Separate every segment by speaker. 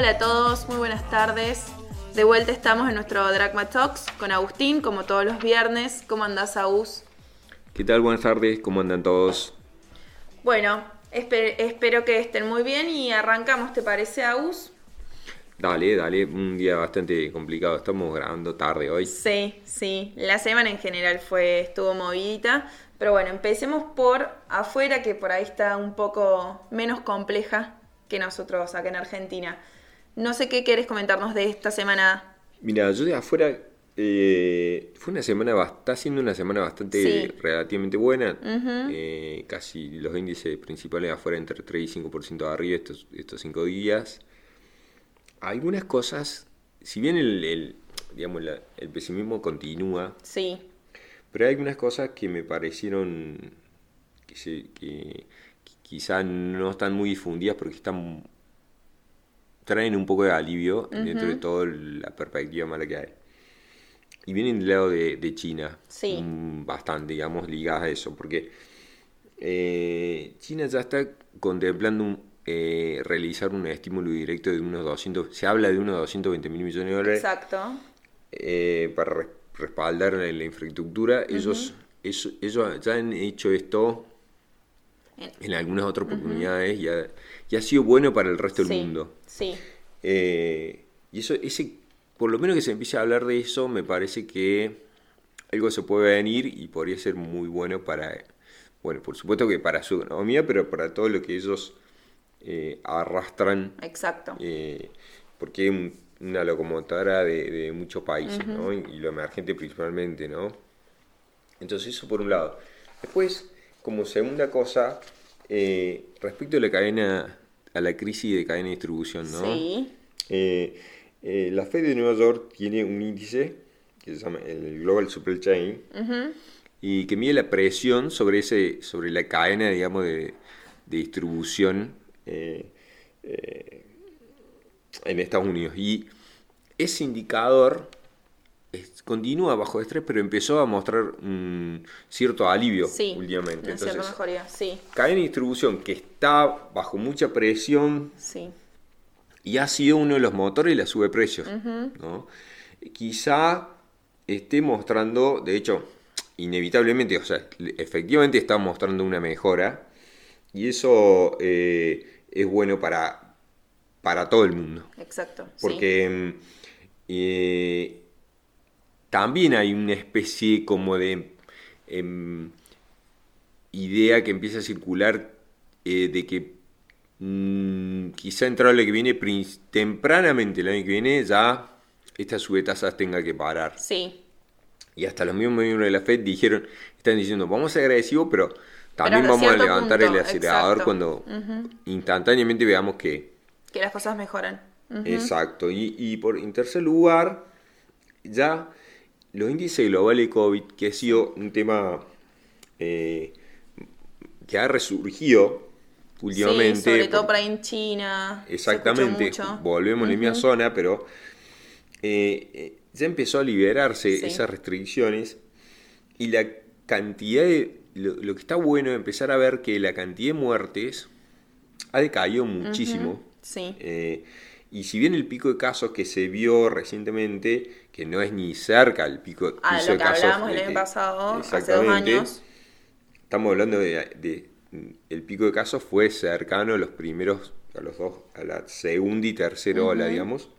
Speaker 1: Hola a todos, muy buenas tardes. De vuelta estamos en nuestro Dragma Talks con Agustín, como todos los viernes. ¿Cómo andás, Agus?
Speaker 2: ¿Qué tal? Buenas tardes, ¿cómo andan todos?
Speaker 1: Bueno, espe- espero que estén muy bien y arrancamos, ¿te parece, Agus?
Speaker 2: Dale, dale, un día bastante complicado, estamos grabando tarde hoy.
Speaker 1: Sí, sí. La semana en general fue, estuvo movidita. Pero bueno, empecemos por afuera, que por ahí está un poco menos compleja que nosotros acá en Argentina. No sé qué querés comentarnos de esta semana.
Speaker 2: Mira, yo de afuera, eh, fue una semana, está siendo una semana bastante
Speaker 1: Sí.
Speaker 2: relativamente buena. Eh, casi los índices principales de afuera entre 3 y 5% de arriba estos, estos cinco días. Algunas cosas, si bien el, el, digamos, la- el pesimismo continúa,
Speaker 1: Sí,
Speaker 2: Pero hay algunas cosas que me parecieron que, se- que- que quizá no están muy difundidas porque están traen un poco de alivio dentro de toda la perspectiva mala que hay. Y vienen del lado de, de China,
Speaker 1: Sí.
Speaker 2: bastante, digamos, ligadas a eso, porque eh, China ya está contemplando un- eh, realizar un estímulo directo de unos 200, se habla de unos 220 mil millones de dólares
Speaker 1: exacto.
Speaker 2: eh, para re- respaldar la, la infraestructura. Ellos, eso- ellos ya han hecho esto
Speaker 1: En-
Speaker 2: algunas otras oportunidades y, ha, y ha sido bueno para el resto del mundo.
Speaker 1: Sí,
Speaker 2: Eh, y eso, ese, por lo menos que se empiece a hablar de eso, me parece que algo se puede venir y podría ser muy bueno para, bueno, por supuesto que para su economía, pero para todo lo que ellos eh, arrastran
Speaker 1: exacto.
Speaker 2: eh, porque es un- una locomotora de, de muchos países, ¿no? Y, y lo emergente principalmente, ¿no? Entonces eso por un lado. Después, como segunda cosa, eh, respecto a la cadena, a la crisis de cadena de distribución, ¿no?
Speaker 1: Sí,
Speaker 2: Eh, eh, la Fed de Nueva York tiene un índice que se llama el Global Supply Chain y que mide la presión sobre ese sobre la cadena digamos de, de distribución en Estados Unidos. Y ese indicador es- continúa bajo estrés pero empezó a mostrar un cierto alivio
Speaker 1: sí.
Speaker 2: últimamente
Speaker 1: Una cierta
Speaker 2: entonces
Speaker 1: mejoría, sí,
Speaker 2: cadena de distribución que está bajo mucha presión
Speaker 1: sí.
Speaker 2: y ha sido uno de los motores de la sube precios. ¿no? Quizá esté mostrando, de hecho, inevitablemente, o sea, efectivamente está mostrando una mejora y eso eh, es bueno para, para todo el mundo.
Speaker 1: Exacto. sí.
Speaker 2: Porque mm, eh, también hay una especie como de em, idea que empieza a circular eh, de que mm, quizá entrado el año que viene, tempranamente el año que viene, ya estas subtasas tenga que parar.
Speaker 1: Sí,
Speaker 2: Y hasta los mismos miembros de la FED dijeron, están diciendo, vamos a ser agresivos, pero también vamos a levantar
Speaker 1: punto,
Speaker 2: el acelerador
Speaker 1: exacto.
Speaker 2: cuando instantáneamente veamos que,
Speaker 1: que las cosas mejoran.
Speaker 2: Exacto. Y, y por en tercer lugar, ya los índices globales de COVID, que ha sido un tema eh, que ha resurgido últimamente.
Speaker 1: Sí, sobre todo
Speaker 2: por-
Speaker 1: ahí en China.
Speaker 2: Exactamente, volvemos a la misma zona, pero eh, eh, ya empezó a liberarse
Speaker 1: Sí.
Speaker 2: esas restricciones y la cantidad de... Lo, lo que está bueno es empezar a ver que la cantidad de muertes ha decaído muchísimo.
Speaker 1: Sí,
Speaker 2: Eh, y si bien el pico de casos que se vio recientemente, que no es ni cerca el pico,
Speaker 1: a
Speaker 2: piso
Speaker 1: lo
Speaker 2: de
Speaker 1: que
Speaker 2: casos
Speaker 1: hablábamos el año pasado, hace dos años.
Speaker 2: Estamos hablando de, de- el pico de casos fue cercano a los primeros, a los dos, a la segunda y tercera ola, digamos.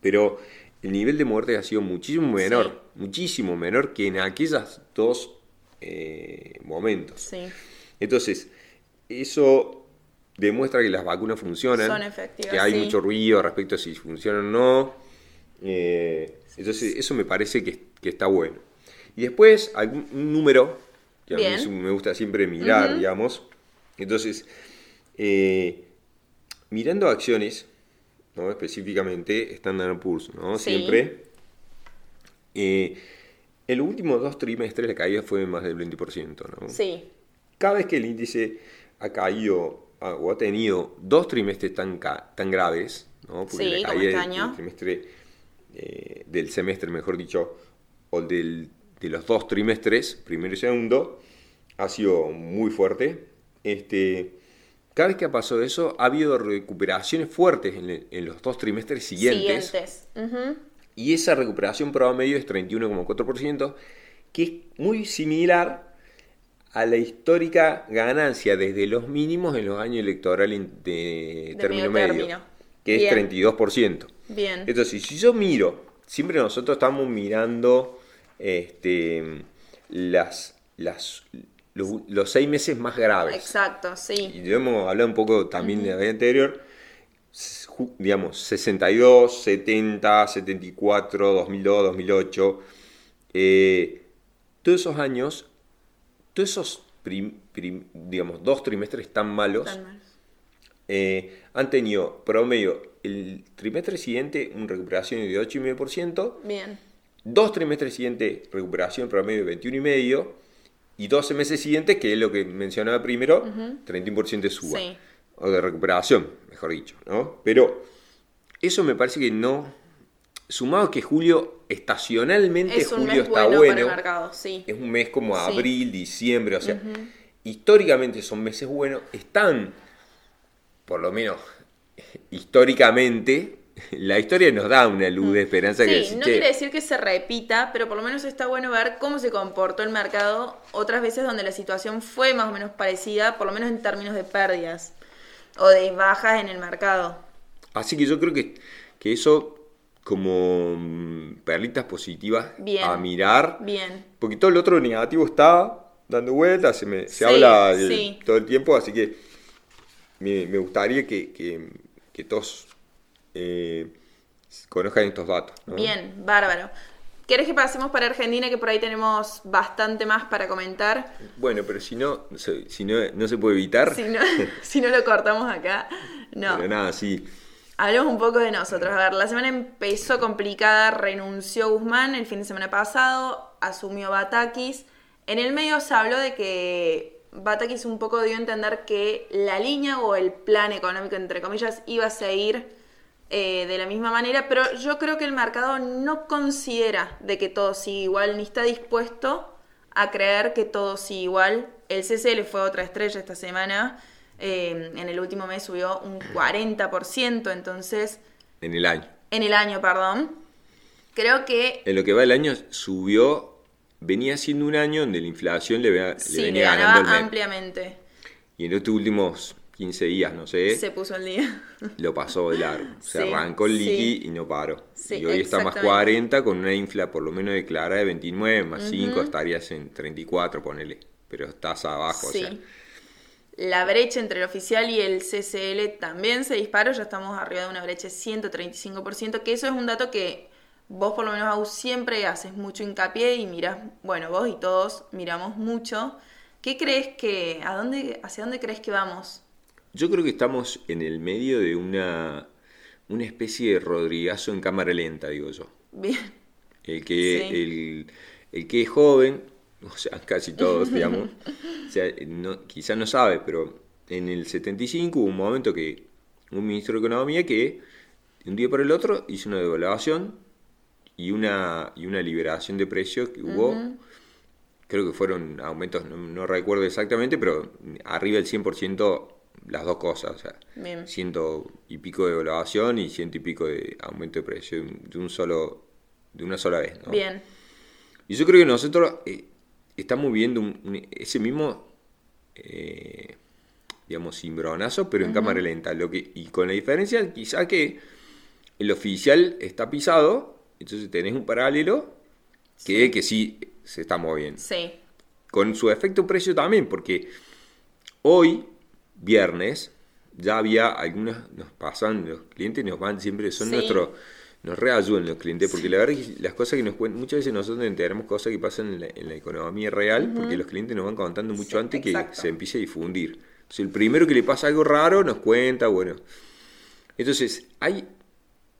Speaker 2: Pero el nivel de muerte ha sido muchísimo menor, muchísimo menor que en aquellas dos eh, momentos.
Speaker 1: Sí,
Speaker 2: Entonces, eso demuestra que las vacunas funcionan,
Speaker 1: Son efectivas,
Speaker 2: que hay
Speaker 1: sí.
Speaker 2: mucho ruido respecto a si funcionan o no. Eh, entonces, eso me parece que, que está bueno. Y después, algún un número, que a mí me gusta siempre mirar, digamos. Entonces, eh, mirando acciones, ¿no? específicamente Standard Poor's, ¿no?
Speaker 1: Sí.
Speaker 2: siempre, eh, en los últimos dos trimestres la caída fue más del 20%. ¿no?
Speaker 1: sí,
Speaker 2: Cada vez que el índice ha caído ah, o ha tenido dos trimestres tan, tan graves, ¿no? porque
Speaker 1: Sí,
Speaker 2: la caída
Speaker 1: este
Speaker 2: del, trimestre, eh, del semestre, mejor dicho, o del, de los dos trimestres, primero y segundo, ha sido muy fuerte. Este, cada vez que ha pasado eso, ha habido recuperaciones fuertes en, los dos trimestres siguientes.
Speaker 1: Siguientes.
Speaker 2: Y esa recuperación promedio es 31,4%, que es muy similar a la histórica ganancia desde los mínimos en los años electorales de, término medio, que es 32%.
Speaker 1: Bien.
Speaker 2: Entonces, si yo miro, siempre nosotros estamos mirando este, las, las, los, seis meses más graves.
Speaker 1: Exacto, sí.
Speaker 2: Y hemos hablado un poco también de la vez anterior, digamos, 62, 70, 74, 2002, 2008, todos esos años, todos esos, digamos, dos trimestres tan malos, eh, han tenido promedio el trimestre siguiente una recuperación de 8,5%.
Speaker 1: Bien.
Speaker 2: Dos trimestres siguientes recuperación promedio de 21,5%. Y 12 meses siguientes, que es lo que mencionaba primero, 31% de suba. O de recuperación, mejor dicho, ¿no? Pero eso me parece que no. Sumado que julio, estacionalmente julio está bueno. Es un mes como abril, diciembre, o sea, históricamente son meses buenos. Están, por lo menos históricamente, la historia nos da una luz de esperanza
Speaker 1: sí,
Speaker 2: que
Speaker 1: no quiere decir que se repita, pero por lo menos está bueno ver cómo se comportó el mercado otras veces donde la situación fue más o menos parecida, por lo menos en términos de pérdidas o de bajas en el mercado.
Speaker 2: Así que yo creo que, que eso como mm, perlitas positivas a mirar.
Speaker 1: Bien.
Speaker 2: Porque todo el otro negativo está dando vueltas, se, me, se habla todo el tiempo, así que me, gustaría que, que todos eh, conozcan estos datos.
Speaker 1: Bien, bárbaro. ¿Querés que pasemos para Argentina, que por ahí tenemos bastante más para comentar?
Speaker 2: Bueno, pero si no, si no, no se puede evitar.
Speaker 1: Si no, lo cortamos acá, no.
Speaker 2: Pero nada, sí.
Speaker 1: Hablemos un poco de nosotros. A ver, la semana empezó complicada, renunció Guzmán el fin de semana pasado, asumió Batakis. En el medio se habló de que Batakis un poco dio a entender que la línea o el plan económico, entre comillas, iba a seguir eh, de la misma manera, pero yo creo que el mercado no considera de que todo sigue igual, ni está dispuesto a creer que todo sigue igual. El CCL fue otra estrella esta semana, eh, en el último mes subió un 40%, entonces...
Speaker 2: En el año.
Speaker 1: En el año, perdón. Creo que...
Speaker 2: En lo que va el año subió, venía siendo un año donde la inflación le, venía ganando
Speaker 1: ampliamente.
Speaker 2: Y en estos últimos 15 días, no sé.
Speaker 1: Se puso el día.
Speaker 2: Lo pasó de largo. Se arrancó el liqui y no paró. y hoy está más 40 con una infla por lo menos declarada de 29, más 5 estarías en 34, ponele. Pero estás abajo, o sea.
Speaker 1: La brecha entre el oficial y el CCL también se disparó, ya estamos arriba de una brecha de 135%, que eso es un dato que vos por lo menos aún siempre haces mucho hincapié y miras, bueno, vos y todos miramos mucho. ¿Qué crees que, a dónde, hacia dónde crees que vamos?
Speaker 2: Yo creo que estamos en el medio de una, una especie de Rodrigazo en cámara lenta, digo yo.
Speaker 1: Bien.
Speaker 2: El que, el, que es joven, o sea, casi todos, digamos, o sea, no, quizás no sabe, pero en el 75 hubo un momento que un ministro de Economía que un día por el otro hizo una devaluación y una, y una liberación de precios que hubo, creo que fueron aumentos, no, no, recuerdo exactamente, pero arriba del 100% las dos cosas, o sea, ciento y pico de evaluación y ciento y pico de aumento de precio de un solo, de una sola vez, ¿no?
Speaker 1: Bien.
Speaker 2: Y yo creo que nosotros eh, estamos viendo ese mismo, eh, digamos, cimbronazo, pero en cámara lenta, lo que, y con la diferencia quizá que el oficial está pisado, entonces tenés un paralelo que sí. que sí se está moviendo.
Speaker 1: Sí.
Speaker 2: Con su efecto precio también, porque hoy viernes ya había algunas, nos pasan, los clientes nos van siempre, son nuestros, nos reayudan los clientes, porque la verdad es que las cosas que nos cuentan, muchas veces nosotros enteramos cosas que pasan en la, economía real, porque los clientes nos van contando mucho antes que se empiece a difundir. Entonces el primero que le pasa algo raro nos cuenta, bueno. Entonces hay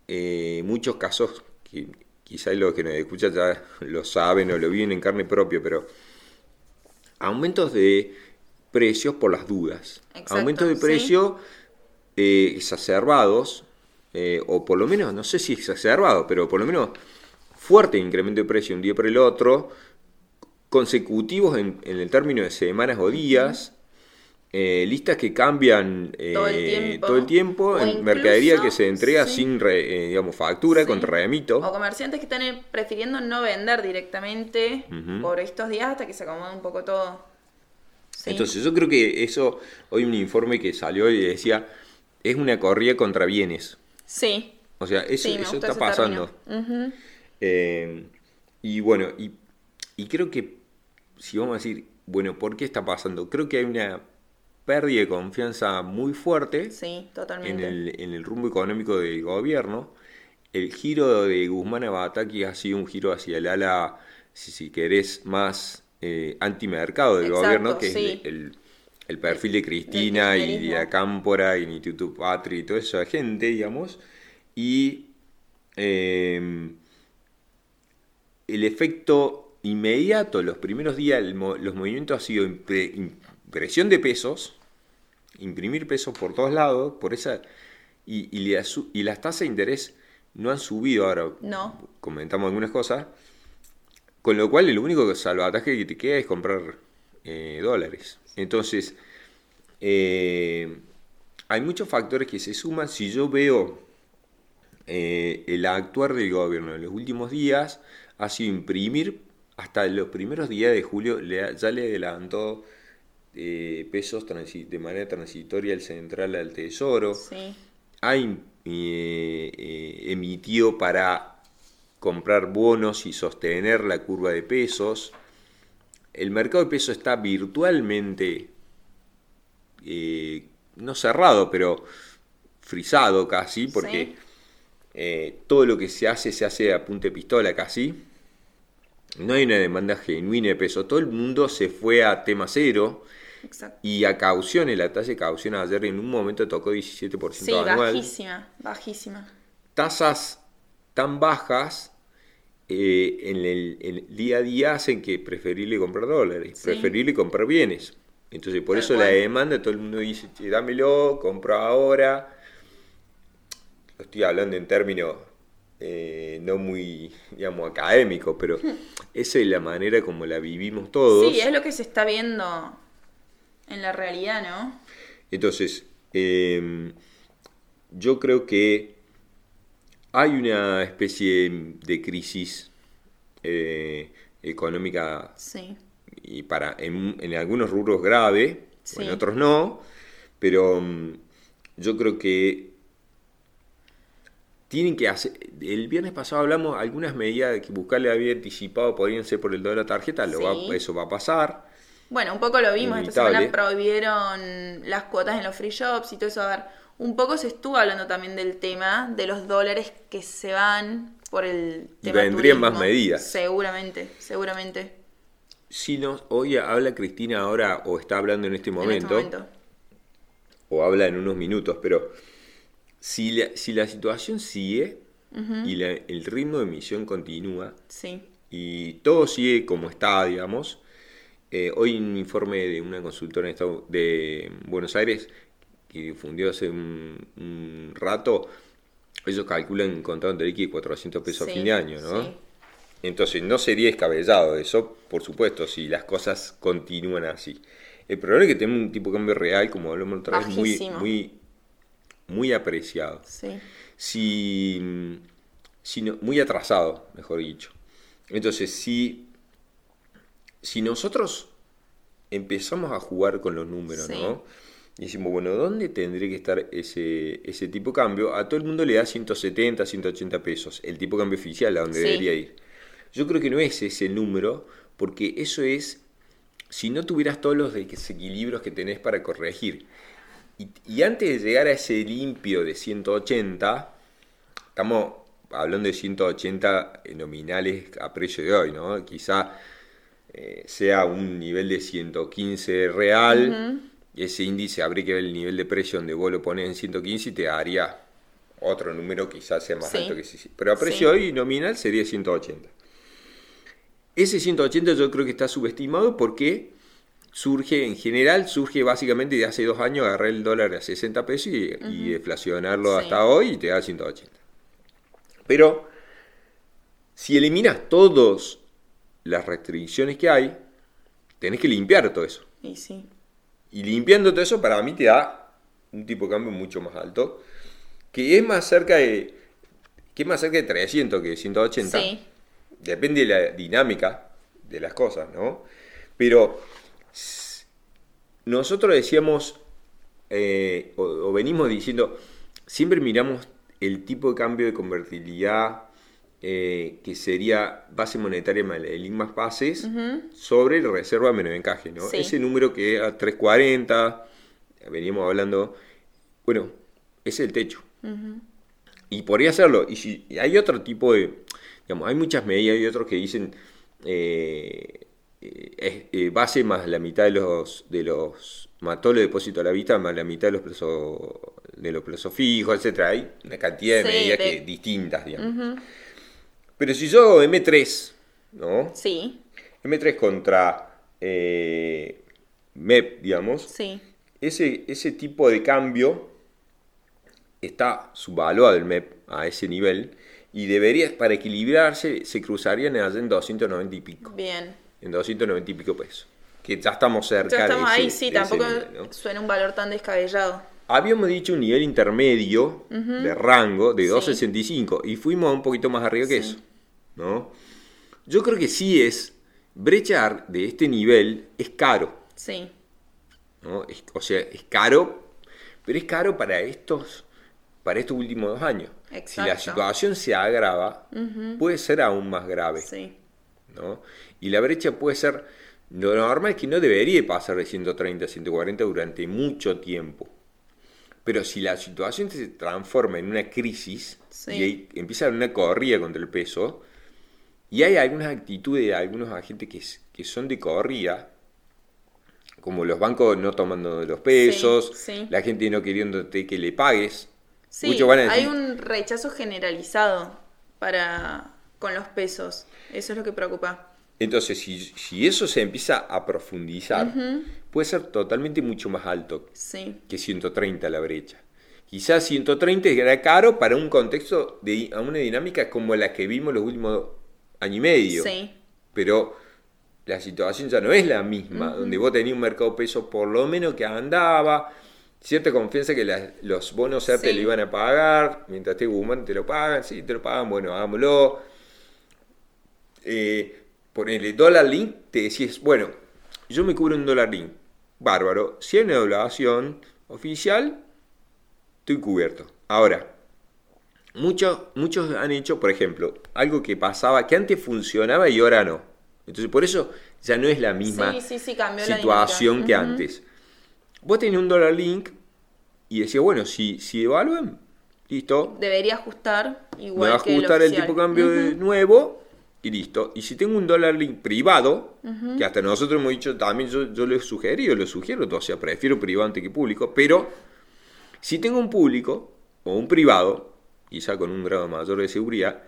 Speaker 2: eh, muchos casos que quizás los que nos escuchan ya lo saben o lo viven en carne propia, pero aumentos de precios por las dudas. Aumentos de precio eh, exacerbados, eh, o por lo menos, no sé si exacerbado, pero por lo menos fuerte incremento de precio un día por el otro, consecutivos en, el término de semanas o días, eh, listas que cambian eh,
Speaker 1: Todo el tiempo.
Speaker 2: todo el tiempo,
Speaker 1: O
Speaker 2: en
Speaker 1: incluso-
Speaker 2: mercadería que se entrega
Speaker 1: sí.
Speaker 2: sin, re- eh, digamos, factura,
Speaker 1: Sí.
Speaker 2: contra remito.
Speaker 1: O comerciantes que están eh, prefiriendo no vender directamente por estos días hasta que se acomode un poco todo. Sí.
Speaker 2: Entonces yo creo que eso, hoy un informe que salió y decía, es una corrida contra bienes.
Speaker 1: sí,
Speaker 2: O sea, eso, está pasando. Eh, y bueno, y, y creo que si vamos a decir, bueno, ¿por qué está pasando? Creo que hay una pérdida de confianza muy fuerte
Speaker 1: Sí,
Speaker 2: en el, en el rumbo económico del gobierno. El giro de Guzmán a Bataki ha sido un giro hacia el ala, si, si querés, más eh, antimercado del
Speaker 1: Exacto,
Speaker 2: gobierno, que
Speaker 1: sí.
Speaker 2: es el, el perfil de Cristina y de
Speaker 1: kirchnerismo.
Speaker 2: la Cámpora y Instituto Patri y toda esa gente, digamos. Y eh, el efecto inmediato, los primeros días, el los movimientos ha sido impre- impresión de pesos, imprimir pesos por todos lados, por esa y, y, las tasas de interés no han subido ahora.
Speaker 1: No.
Speaker 2: Comentamos algunas cosas. Con lo cual el único salvataje que te queda es comprar eh, dólares. Entonces, eh, hay muchos factores que se suman. Si yo veo eh, el actuar del gobierno en los últimos días, ha sido imprimir hasta los primeros días de julio, ya le adelantó eh, pesos de manera transitoria el central al tesoro
Speaker 1: Sí,
Speaker 2: ha em- eh, eh, emitido para comprar bonos y sostener la curva de pesos. El mercado de pesos está virtualmente, no cerrado, pero frisado casi, porque
Speaker 1: Sí.
Speaker 2: todo lo que se hace se hace a punta de pistola casi. No hay una demanda genuina de peso. Todo el mundo se fue a tema cero.
Speaker 1: Exacto.
Speaker 2: Y a cauciones, la tasa de caución ayer en un momento tocó 17%
Speaker 1: Sí,
Speaker 2: anual.
Speaker 1: bajísima, bajísima.
Speaker 2: Tasas tan bajas eh, en, el, en el día a día hacen que preferible comprar dólares,
Speaker 1: Sí.
Speaker 2: preferible comprar bienes. Entonces, por
Speaker 1: Tal
Speaker 2: eso
Speaker 1: cual.
Speaker 2: la demanda, todo el mundo dice, "Che, dámelo, compro ahora. Lo estoy hablando en términos eh, no muy, digamos, académicos, pero esa es la manera como la vivimos todos.
Speaker 1: Sí, es lo que se está viendo en la realidad, ¿no?
Speaker 2: Entonces, eh, yo creo que hay una especie de crisis eh, económica
Speaker 1: Sí,
Speaker 2: y para en, en algunos rubros grave,
Speaker 1: Sí.
Speaker 2: en otros no, pero mm, yo creo que tienen que hacer. El viernes pasado hablamos algunas medidas que buscarle había anticipado podrían ser por el dólar tarjeta, lo
Speaker 1: Sí.
Speaker 2: va- eso va a pasar.
Speaker 1: Bueno, un poco lo vimos, esta
Speaker 2: Inevitable.
Speaker 1: semana prohibieron las cuotas en los free shops y todo eso. A ver, un poco se estuvo hablando también del tema de los dólares que se van por el
Speaker 2: Y
Speaker 1: tema
Speaker 2: vendrían más medidas.
Speaker 1: Seguramente, seguramente.
Speaker 2: Si nos, hoy habla Cristina ahora o está hablando en este
Speaker 1: en
Speaker 2: momento,
Speaker 1: este momento.
Speaker 2: o habla en unos minutos, pero si la, si la situación sigue y la- el ritmo de emisión continúa
Speaker 1: Sí,
Speaker 2: y todo sigue como está, digamos, eh, hoy un informe de una consultora en Estado- de Buenos Aires que difundió hace un, un rato, ellos calculan contado entre líquido 400 pesos a
Speaker 1: Sí,
Speaker 2: fin de año, ¿no?
Speaker 1: sí.
Speaker 2: Entonces no sería descabellado eso, por supuesto, si las cosas continúan así. El problema es que tenemos un tipo de cambio real, como hablamos otra vez, muy, muy, muy apreciado.
Speaker 1: sí.
Speaker 2: Si, si no- muy atrasado, mejor dicho. Entonces, si, si nosotros empezamos a jugar con los números,
Speaker 1: Sí.
Speaker 2: ¿no? Y decimos, bueno, ¿dónde tendría que estar ese, ese tipo de cambio? A todo el mundo le da 170, 180 pesos, el tipo de cambio oficial a donde
Speaker 1: Sí.
Speaker 2: debería ir. Yo creo que no es ese número, porque eso es, si no tuvieras todos los desequilibrios que tenés para corregir. Y, y antes de llegar a ese limpio de 180, estamos hablando de 180 nominales a precio de hoy, ¿no? Quizá eh, sea un nivel de 115 real, y ese índice habría que ver el nivel de precio donde vos lo pones en 115 y te daría otro número quizás sea más
Speaker 1: Sí.
Speaker 2: alto que ese. Pero a precio
Speaker 1: Sí.
Speaker 2: hoy nominal sería 180. Ese 180 yo creo que está subestimado porque surge, en general, surge básicamente de hace dos años agarrar el dólar a 60 pesos y, y deflacionarlo
Speaker 1: Sí.
Speaker 2: hasta hoy y te da 180. Pero si eliminas todas las restricciones que hay, tenés que limpiar todo eso.
Speaker 1: Y sí.
Speaker 2: y limpiando todo eso, para mí te da un tipo de cambio mucho más alto, que es más cerca de, que es más cerca de 300 que 180.
Speaker 1: Sí.
Speaker 2: Depende de la dinámica de las cosas, ¿no? Pero nosotros decíamos, eh, o, o venimos diciendo, siempre miramos el tipo de cambio de convertibilidad eh, que sería base monetaria más el más bases sobre la reserva menos encaje, ¿no?
Speaker 1: Sí.
Speaker 2: Ese número que a 340, veníamos hablando, bueno, es el techo. Y podría hacerlo. Y si y hay otro tipo de, digamos, hay muchas medidas, hay otros que dicen eh, eh, eh, base más la mitad de los, de los, lo depósito a la vista, más la mitad de los plazos, de los plazos fijos, etcétera. Hay una cantidad de
Speaker 1: Sí,
Speaker 2: medidas
Speaker 1: de-
Speaker 2: que, distintas, digamos. Pero si yo hago M3, ¿no?
Speaker 1: Sí,
Speaker 2: M3 contra eh, MEP, digamos,
Speaker 1: sí.
Speaker 2: ese, ese tipo de cambio está subvaluado el MEP a ese nivel y debería, para equilibrarse, se cruzarían allá en 290 y pico,
Speaker 1: Bien.
Speaker 2: en 290 y pico pesos. Que ya estamos cerca
Speaker 1: Ya estamos
Speaker 2: de ese,
Speaker 1: ahí, sí, tampoco
Speaker 2: nivel, ¿no?
Speaker 1: suena un valor tan descabellado.
Speaker 2: Habíamos dicho un nivel intermedio de rango de
Speaker 1: Sí.
Speaker 2: 265 y fuimos un poquito más arriba que
Speaker 1: Sí.
Speaker 2: eso, ¿no? Yo creo que sí es, brechar de este nivel es caro,
Speaker 1: Sí,
Speaker 2: ¿no? Es- o sea, es caro, pero es caro para estos, para estos últimos dos años. Si la situación se agrava, puede ser aún más grave,
Speaker 1: sí.
Speaker 2: ¿no? Y la brecha puede ser, lo normal es que no debería pasar de 130 a 140 durante mucho tiempo. Pero si la situación se transforma en una crisis
Speaker 1: Sí.
Speaker 2: y hay- empieza una corrida contra el peso, y hay algunas actitudes de algunos agentes que, que son de corrida, como los bancos no tomando los pesos,
Speaker 1: sí.
Speaker 2: la gente no queriéndote que le pagues.
Speaker 1: Sí,
Speaker 2: Muchos van a
Speaker 1: hay un rechazo generalizado para con los pesos. Eso es lo que preocupa.
Speaker 2: Entonces, si, si eso se empieza a profundizar, puede ser totalmente mucho más alto
Speaker 1: Sí,
Speaker 2: que 130 la brecha. Quizás 130 era caro para un contexto de una dinámica como la que vimos los últimos año y medio.
Speaker 1: sí,
Speaker 2: Pero la situación ya no es la misma, donde vos tenías un mercado peso por lo menos que andaba, cierta confianza que los bonos CER te lo iban a pagar, mientras te Guzmán te lo pagan, sí, te lo pagan, bueno, hagámoslo. Eh, ponele dólar link, te decís, bueno, yo me cubro un dólar link, bárbaro, si hay una doblación oficial, estoy cubierto. Ahora, muchos, muchos han hecho, por ejemplo, algo que pasaba, que antes funcionaba y ahora no. Entonces, por eso ya no es la misma
Speaker 1: Sí, sí, sí, cambió la
Speaker 2: situación que antes. Vos tenías un dólar link y decías, bueno, si, si evalúan, listo,
Speaker 1: Debería ajustar
Speaker 2: me
Speaker 1: igual
Speaker 2: va a
Speaker 1: que el
Speaker 2: ajustar el, tipo de cambio de nuevo y listo. Y si tengo un dólar link privado, que hasta nosotros hemos dicho también, yo, yo lo he sugerido, lo sugiero, o sea, prefiero privado antes que público, pero si tengo un público o un privado, quizá con un grado mayor de seguridad,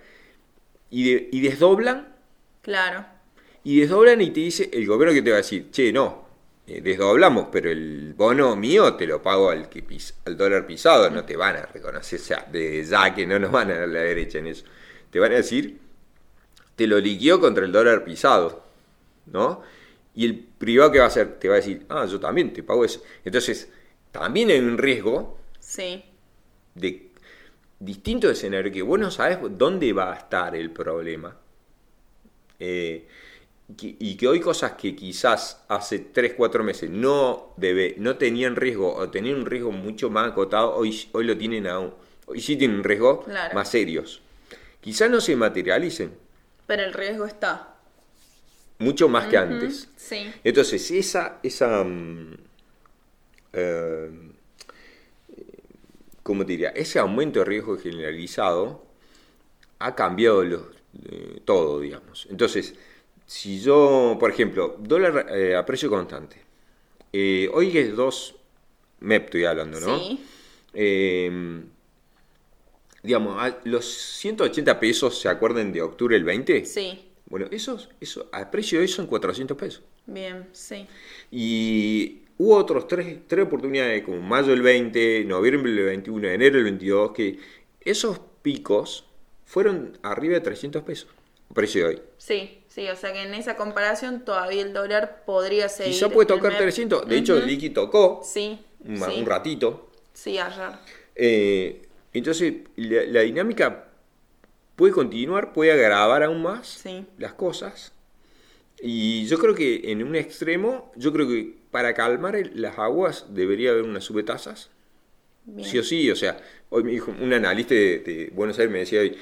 Speaker 2: y, de- y desdoblan,
Speaker 1: Claro,
Speaker 2: y desdoblan y te dice el gobierno que te va a decir, che, no, eh, desdoblamos, pero el bono mío te lo pago al, que pis- al dólar pisado, no te van a reconocer, o sea, de ya que no nos van a dar la derecha en eso. Te van a decir, te lo liquidó contra el dólar pisado, ¿no? Y el privado que va a hacer, te va a decir, ah, yo también te pago eso. Entonces, también hay un riesgo
Speaker 1: sí,
Speaker 2: de distintos escenarios que vos no sabes dónde va a estar el problema. Eh, y que hoy cosas que quizás hace 3, 4 meses no, debe, no tenían riesgo o tenían un riesgo mucho más acotado, hoy, hoy lo tienen aún. Hoy sí tienen un riesgo
Speaker 1: Claro.
Speaker 2: más serios. Quizás no se materialicen
Speaker 1: pero el riesgo está.
Speaker 2: mucho más que antes.
Speaker 1: Sí,
Speaker 2: Entonces, esa, esa eh, ¿cómo te diría? Ese aumento de riesgo generalizado ha cambiado los- eh, todo, digamos. Entonces, si yo, por ejemplo, dólar eh, a precio constante, hoy es 2 MEP estoy hablando, ¿no?
Speaker 1: Sí.
Speaker 2: Digamos, a los 180 pesos, ¿se acuerdan de octubre del 20?
Speaker 1: sí,
Speaker 2: Bueno, esos, eso, a precio de hoy son 400 pesos.
Speaker 1: bien, sí,
Speaker 2: Y hubo otros tres, tres oportunidades, como mayo del 20, noviembre del 21, enero del 22, que esos picos fueron arriba de 300 pesos, a precio de hoy.
Speaker 1: sí, sí, o sea que en esa comparación todavía el dólar podría ser.
Speaker 2: Quizá puede tocar 300. De hecho, el liqui tocó
Speaker 1: Sí.
Speaker 2: un,
Speaker 1: sí.
Speaker 2: un ratito.
Speaker 1: Sí, ayer.
Speaker 2: Eh, entonces, la, la dinámica puede continuar, puede agravar aún más
Speaker 1: Sí.
Speaker 2: las cosas. Y yo creo que en un extremo, yo creo que para calmar el- las aguas debería haber unas subtasas.
Speaker 1: Bien.
Speaker 2: Sí o sí, o sea, hoy me dijo un analista de, de Buenos Aires me decía hoy,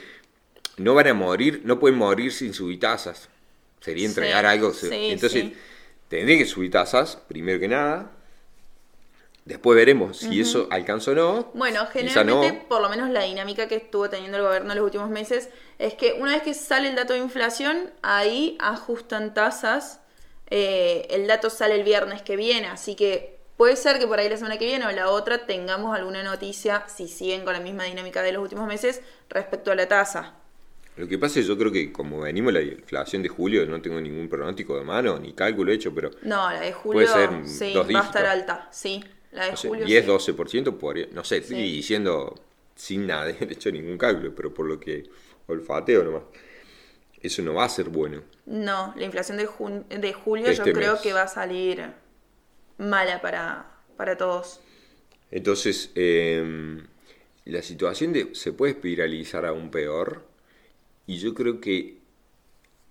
Speaker 2: no van a morir, no pueden morir sin subtasas. Sería entregar
Speaker 1: Sí,
Speaker 2: algo.
Speaker 1: sí,
Speaker 2: Entonces, tendría que subir tasas, primero que nada. Después veremos si eso alcanza o no.
Speaker 1: Bueno,
Speaker 2: no.
Speaker 1: generalmente, por lo menos la dinámica que estuvo teniendo el gobierno en los últimos meses, es que una vez que sale el dato de inflación, ahí ajustan tasas. eh, el dato sale el viernes que viene, así que puede ser que por ahí la semana que viene o la otra tengamos alguna noticia, si siguen con la misma dinámica de los últimos meses, respecto a la tasa.
Speaker 2: Lo que pasa es yo creo que como venimos la inflación de julio, no tengo ningún pronóstico de mano, ni cálculo hecho, pero
Speaker 1: No, la de julio
Speaker 2: ser
Speaker 1: sí,
Speaker 2: dos
Speaker 1: va a estar alta, sí. La de
Speaker 2: no sé,
Speaker 1: julio
Speaker 2: 10,
Speaker 1: sí.
Speaker 2: 12%, podría, no sé, estoy diciendo sin nada, de hecho ningún cálculo, pero por lo que olfateo nomás. Eso no va a ser bueno.
Speaker 1: No, la inflación de, jun- de julio
Speaker 2: Este
Speaker 1: yo creo
Speaker 2: mes.
Speaker 1: que va a salir mala para, para todos.
Speaker 2: Entonces, eh, la situación de, se puede espiralizar aún peor. Y yo creo que.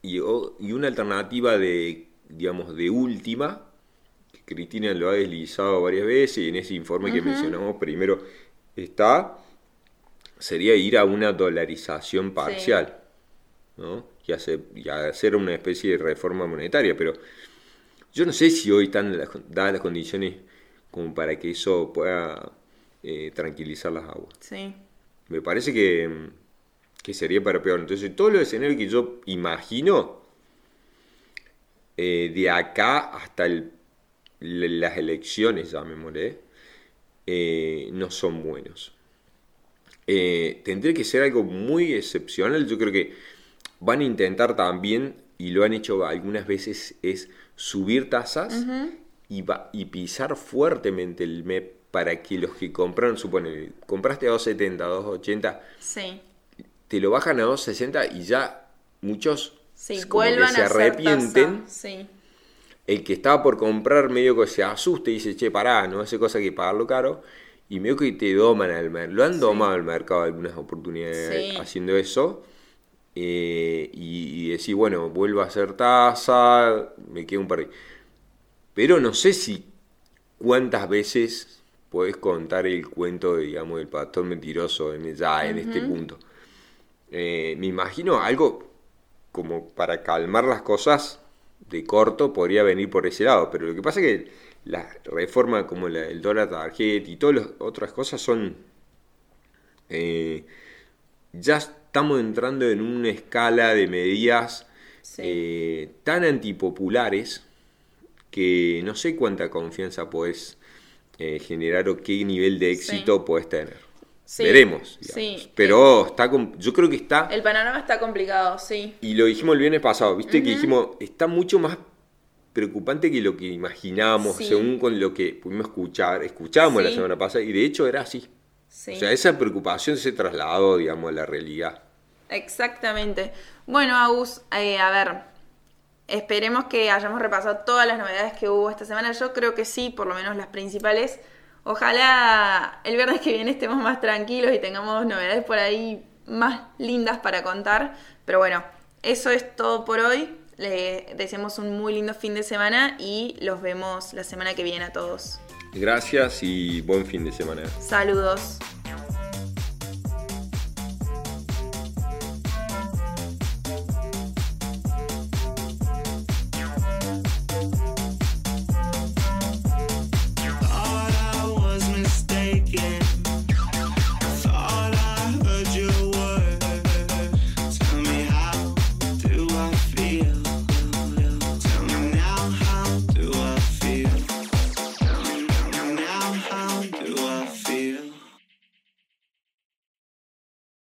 Speaker 2: Y, una alternativa de, digamos, de última, Cristina lo ha deslizado varias veces y en ese informe que mencionamos primero está, sería ir a una dolarización parcial. ¿no? Y, hacer, y hacer una especie de reforma monetaria. Pero yo no sé si hoy están las, dadas las condiciones como para que eso pueda eh, tranquilizar las aguas.
Speaker 1: Sí.
Speaker 2: Me parece que, que sería para peor. Entonces, todos los escenarios que yo imagino, eh, de acá hasta el- las elecciones, llamémosle, eh, no son buenos. Eh, tendría que ser algo muy excepcional. Yo creo que van a intentar también, y lo han hecho algunas veces, es subir tasas y, va- y pisar fuertemente el MEP para que los que compraron, supone, compraste a 2.70, 2.80,
Speaker 1: Sí.
Speaker 2: te lo bajan a 2.60 y ya muchos
Speaker 1: Sí,
Speaker 2: como que
Speaker 1: vuelvan
Speaker 2: se
Speaker 1: a
Speaker 2: arrepienten.
Speaker 1: tasa. Sí.
Speaker 2: El que estaba por comprar medio que se asuste y dice, che, pará, no hace cosa que pagarlo caro. Y medio que te doman al mercado. Lo han domado al mercado algunas oportunidades
Speaker 1: Sí.
Speaker 2: haciendo eso. Eh, y, y decir, bueno, vuelvo a hacer tasa, me quedo un par de... Pero no sé si cuántas veces podés contar el cuento, digamos, del pastor mentiroso en, ya en este punto. Eh, me imagino algo como para calmar las cosas de corto podría venir por ese lado, pero lo que pasa es que la reforma como la- el dólar target y todas las otras cosas son... eh, ya estamos entrando en una escala de medidas
Speaker 1: Sí.
Speaker 2: eh, tan antipopulares que no sé cuánta confianza podés eh, generar o qué nivel de éxito podés tener.
Speaker 1: Sí,
Speaker 2: Veremos. digamos.
Speaker 1: sí.
Speaker 2: Pero está yo creo que está...
Speaker 1: El panorama está complicado, sí.
Speaker 2: Y lo dijimos el viernes pasado, viste que dijimos, está mucho más preocupante que lo que imaginábamos,
Speaker 1: Sí.
Speaker 2: según con lo que pudimos escuchar, escuchábamos la semana pasada, y de hecho era así.
Speaker 1: sí.
Speaker 2: O sea, esa preocupación se trasladó, digamos, a la realidad.
Speaker 1: Exactamente. Bueno, Agus, eh, a ver, esperemos que hayamos repasado todas las novedades que hubo esta semana. Yo creo que sí, por lo menos las principales. Ojalá el viernes que viene estemos más tranquilos y tengamos novedades por ahí más lindas para contar. Pero bueno, eso es todo por hoy. Le deseamos un muy lindo fin de semana y los vemos la semana que viene a todos.
Speaker 2: Gracias y buen fin de semana.
Speaker 1: Saludos.